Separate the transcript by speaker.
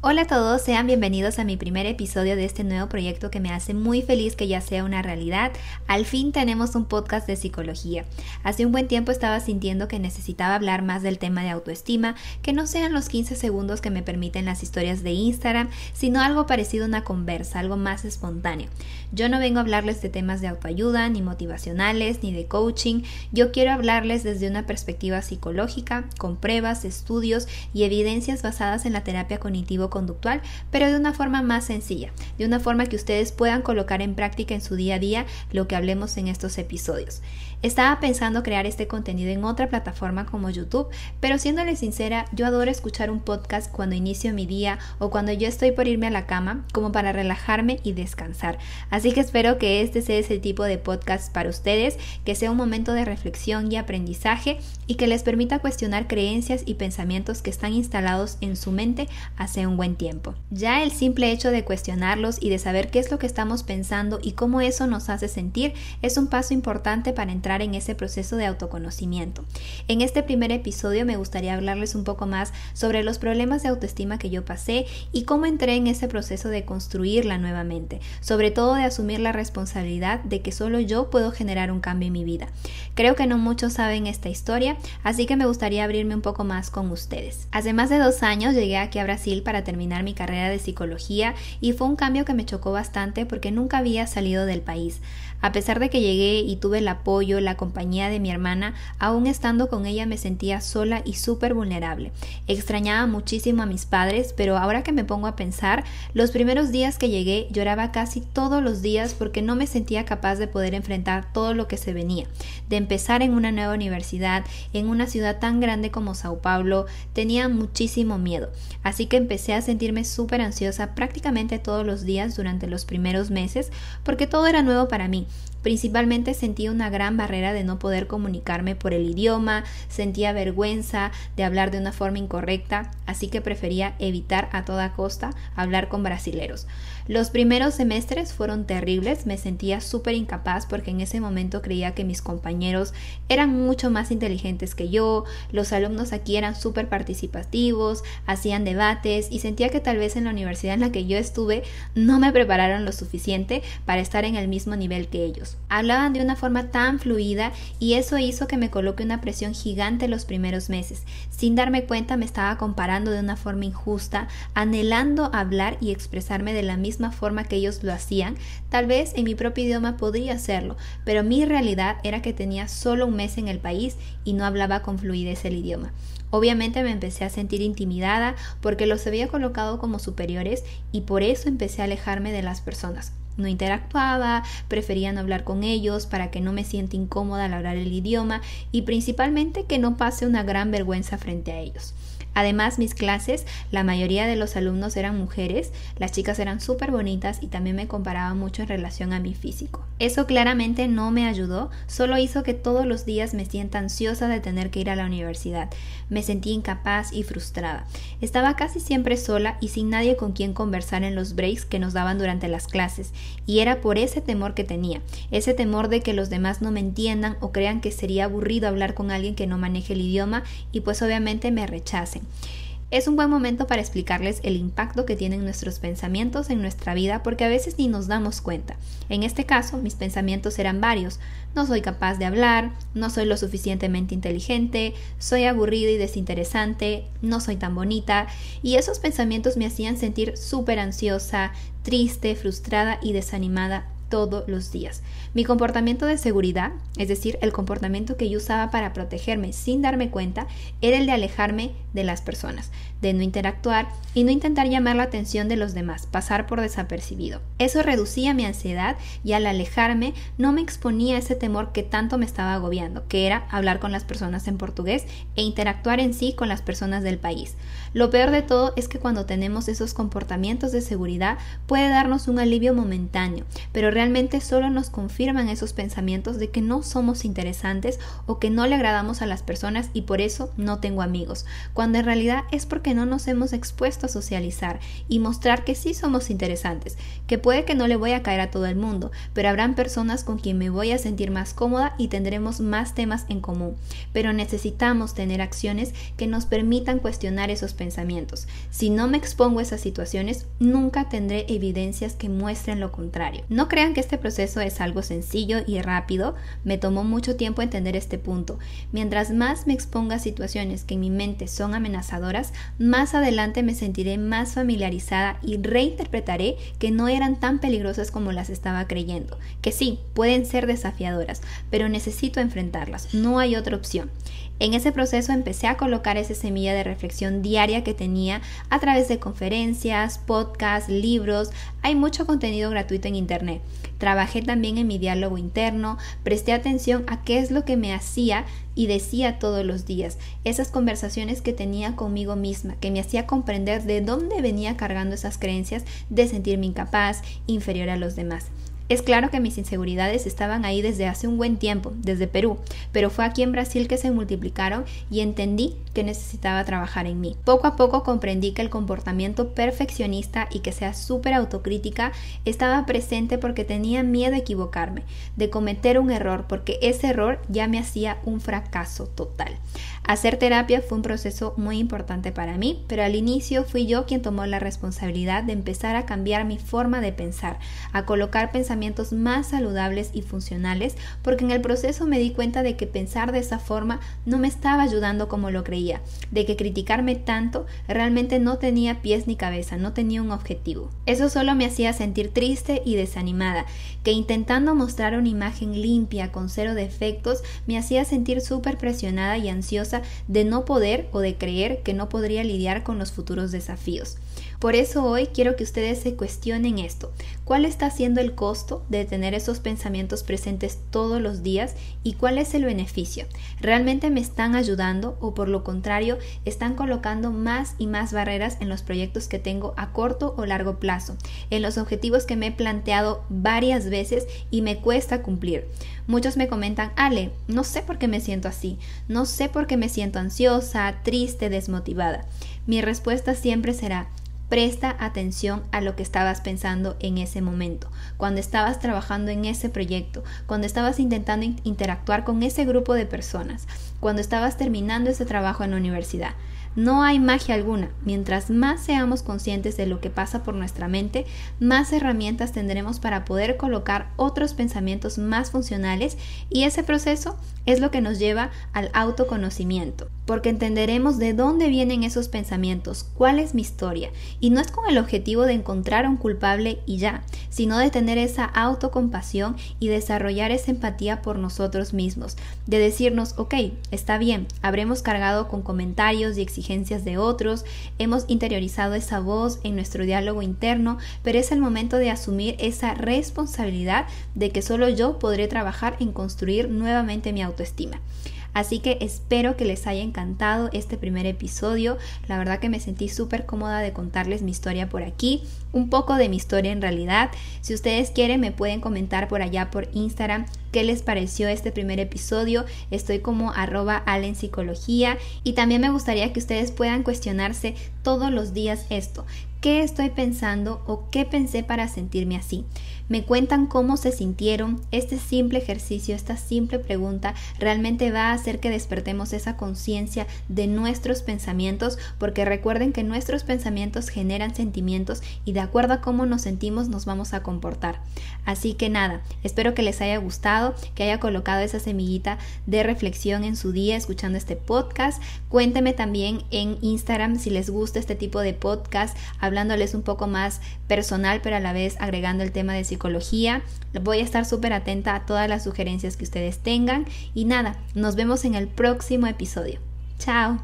Speaker 1: Hola a todos, sean bienvenidos a mi primer episodio de este nuevo proyecto que me hace muy feliz que ya sea una realidad. Al fin tenemos un podcast de psicología. Hace un buen tiempo estaba sintiendo que necesitaba hablar más del tema de autoestima, que no sean los 15 segundos que me permiten las historias de Instagram, sino algo parecido a una conversa, algo más espontáneo. Yo no vengo a hablarles de temas de autoayuda, ni motivacionales, ni de coaching. Yo quiero hablarles desde una perspectiva psicológica, con pruebas, estudios y evidencias basadas en la terapia cognitivo conductual, pero de una forma más sencilla, de una forma que ustedes puedan colocar en práctica en su día a día lo que hablemos en estos episodios. Estaba pensando crear este contenido en otra plataforma como YouTube, pero siéndole sincera, yo adoro escuchar un podcast cuando inicio mi día o cuando yo estoy por irme a la cama, como para relajarme y descansar. Así que espero que este sea ese tipo de podcast para ustedes, que sea un momento de reflexión y aprendizaje y que les permita cuestionar creencias y pensamientos que están instalados en su mente hace un buen tiempo. Ya el simple hecho de cuestionarlos y de saber qué es lo que estamos pensando y cómo eso nos hace sentir es un paso importante para entrar en ese proceso de autoconocimiento. En este primer episodio me gustaría hablarles un poco más sobre los problemas de autoestima que yo pasé y cómo entré en ese proceso de construirla nuevamente, sobre todo de asumir la responsabilidad de que solo yo puedo generar un cambio en mi vida. Creo que no muchos saben esta historia, así que me gustaría abrirme un poco más con ustedes. Hace más de dos años llegué aquí a Brasil para terminar mi carrera de psicología y fue un cambio que me chocó bastante porque nunca había salido del país. A pesar de que llegué y tuve el apoyo, la compañía de mi hermana, aún estando con ella me sentía sola y súper vulnerable. Extrañaba muchísimo a mis padres, pero ahora que me pongo a pensar, los primeros días que llegué lloraba casi todos los días porque no me sentía capaz de poder enfrentar todo lo que se venía. De empezar en una nueva universidad, en una ciudad tan grande como Sao Paulo, tenía muchísimo miedo. Así que empecé a sentirme súper ansiosa prácticamente todos los días durante los primeros meses porque todo era nuevo para mí. Principalmente sentía una gran barrera de no poder comunicarme por el idioma, sentía vergüenza de hablar de una forma incorrecta, así que prefería evitar a toda costa hablar con brasileros. Los primeros semestres fueron terribles, me sentía súper incapaz porque en ese momento creía que mis compañeros eran mucho más inteligentes que yo, los alumnos aquí eran súper participativos, hacían debates y sentía que tal vez en la universidad en la que yo estuve no me prepararon lo suficiente para estar en el mismo nivel que ellos. Hablaban de una forma tan fluida y eso hizo que me coloque una presión gigante los primeros meses. Sin darme cuenta me estaba comparando de una forma injusta, anhelando hablar y expresarme de la misma forma que ellos lo hacían. Tal vez en mi propio idioma podría hacerlo, pero mi realidad era que tenía solo un mes en el país y no hablaba con fluidez el idioma. Obviamente me empecé a sentir intimidada porque los había colocado como superiores y por eso empecé a alejarme de las personas no interactuaba, prefería no hablar con ellos para que no me sienta incómoda al hablar el idioma y principalmente que no pase una gran vergüenza frente a ellos. Además, mis clases, la mayoría de los alumnos eran mujeres, las chicas eran súper bonitas y también me comparaba mucho en relación a mi físico. Eso claramente no me ayudó, solo hizo que todos los días me sienta ansiosa de tener que ir a la universidad. Me sentí incapaz y frustrada. Estaba casi siempre sola y sin nadie con quien conversar en los breaks que nos daban durante las clases, y era por ese temor que tenía, ese temor de que los demás no me entiendan o crean que sería aburrido hablar con alguien que no maneje el idioma y pues obviamente me rechacen. Es un buen momento para explicarles el impacto que tienen nuestros pensamientos en nuestra vida porque a veces ni nos damos cuenta. En este caso, mis pensamientos eran varios. No soy capaz de hablar, no soy lo suficientemente inteligente, soy aburrida y desinteresante, no soy tan bonita, y esos pensamientos me hacían sentir súper ansiosa, triste, frustrada y desanimada todos los días. Mi comportamiento de seguridad, es decir, el comportamiento que yo usaba para protegerme sin darme cuenta, era el de alejarme de las personas, de no interactuar y no intentar llamar la atención de los demás, pasar por desapercibido. Eso reducía mi ansiedad y al alejarme no me exponía a ese temor que tanto me estaba agobiando, que era hablar con las personas en portugués e interactuar en sí con las personas del país. Lo peor de todo es que cuando tenemos esos comportamientos de seguridad puede darnos un alivio momentáneo, pero realmente solo nos confirman esos pensamientos de que no somos interesantes o que no le agradamos a las personas y por eso no tengo amigos, cuando en realidad es porque que no nos hemos expuesto a socializar y mostrar que sí somos interesantes, que puede que no le voy a caer a todo el mundo, pero habrán personas con quien me voy a sentir más cómoda y tendremos más temas en común. Pero necesitamos tener acciones que nos permitan cuestionar esos pensamientos. Si no me expongo a esas situaciones, nunca tendré evidencias que muestren lo contrario. No que este proceso es algo sencillo y rápido, me tomó mucho tiempo entender este punto. Mientras más me exponga a situaciones que en mi mente son amenazadoras, más adelante me sentiré más familiarizada y reinterpretaré que no eran tan peligrosas como las estaba creyendo. Que sí, pueden ser desafiadoras, pero necesito enfrentarlas, no hay otra opción. En ese proceso empecé a colocar esa semilla de reflexión diaria que tenía a través de conferencias, podcasts, libros. Hay mucho contenido gratuito en Internet. Trabajé también en mi diálogo interno, presté atención a qué es lo que me hacía y decía todos los días, esas conversaciones que tenía conmigo misma, que me hacía comprender de dónde venía cargando esas creencias de sentirme incapaz, inferior a los demás. Es claro que mis inseguridades estaban ahí desde hace un buen tiempo, desde Perú, pero fue aquí en Brasil que se multiplicaron y entendí que necesitaba trabajar en mí. Poco a poco comprendí que el comportamiento perfeccionista y que sea súper autocrítica estaba presente porque tenía miedo a equivocarme, de cometer un error, porque ese error ya me hacía un fracaso total. Hacer terapia fue un proceso muy importante para mí, pero al inicio fui yo quien tomó la responsabilidad de empezar a cambiar mi forma de pensar, a colocar pensamientos más saludables y funcionales, porque en el proceso me di cuenta de que pensar de esa forma no me estaba ayudando como lo creía, de que criticarme tanto realmente no tenía pies ni cabeza, no tenía un objetivo. Eso solo me hacía sentir triste y desanimada, que intentando mostrar una imagen limpia con cero defectos me hacía sentir súper presionada y ansiosa de no poder o de creer que no podría lidiar con los futuros desafíos. Por eso hoy quiero que ustedes se cuestionen esto. ¿Cuál está siendo el costo de tener esos pensamientos presentes todos los días y cuál es el beneficio? ¿Realmente me están ayudando o por lo contrario están colocando más y más barreras en los proyectos que tengo a corto o largo plazo, en los objetivos que me he planteado varias veces y me cuesta cumplir? Muchos me comentan, Ale, no sé por qué me siento así, no sé por qué me siento ansiosa, triste, desmotivada. Mi respuesta siempre será, Presta atención a lo que estabas pensando en ese momento, cuando estabas trabajando en ese proyecto, cuando estabas intentando interactuar con ese grupo de personas, cuando estabas terminando ese trabajo en la universidad. No hay magia alguna. Mientras más seamos conscientes de lo que pasa por nuestra mente, más herramientas tendremos para poder colocar otros pensamientos más funcionales y ese proceso es lo que nos lleva al autoconocimiento, porque entenderemos de dónde vienen esos pensamientos, cuál es mi historia, y no es con el objetivo de encontrar a un culpable y ya, sino de tener esa autocompasión y desarrollar esa empatía por nosotros mismos, de decirnos, ok, está bien, habremos cargado con comentarios y exigencias de otros, hemos interiorizado esa voz en nuestro diálogo interno, pero es el momento de asumir esa responsabilidad de que solo yo podré trabajar en construir nuevamente mi autoestima. estima Así que espero que les haya encantado este primer episodio. La verdad que me sentí súper cómoda de contarles mi historia por aquí, un poco de mi historia en realidad. Si ustedes quieren me pueden comentar por allá por Instagram qué les pareció este primer episodio. Estoy como arroba Allen Psicología y también me gustaría que ustedes puedan cuestionarse todos los días esto. ¿Qué estoy pensando o qué pensé para sentirme así? Me cuentan cómo se sintieron. Este simple ejercicio, esta simple pregunta realmente va a hacer que despertemos esa conciencia de nuestros pensamientos porque recuerden que nuestros pensamientos generan sentimientos y de acuerdo a cómo nos sentimos nos vamos a comportar. Así que nada, espero que les haya gustado, que haya colocado esa semillita de reflexión en su día escuchando este podcast. Cuéntenme también en Instagram si les gusta este tipo de podcast hablándoles un poco más personal, pero a la vez agregando el tema de psicología. Voy a estar súper atenta a todas las sugerencias que ustedes tengan. Y nada, nos vemos en el próximo episodio. Chao.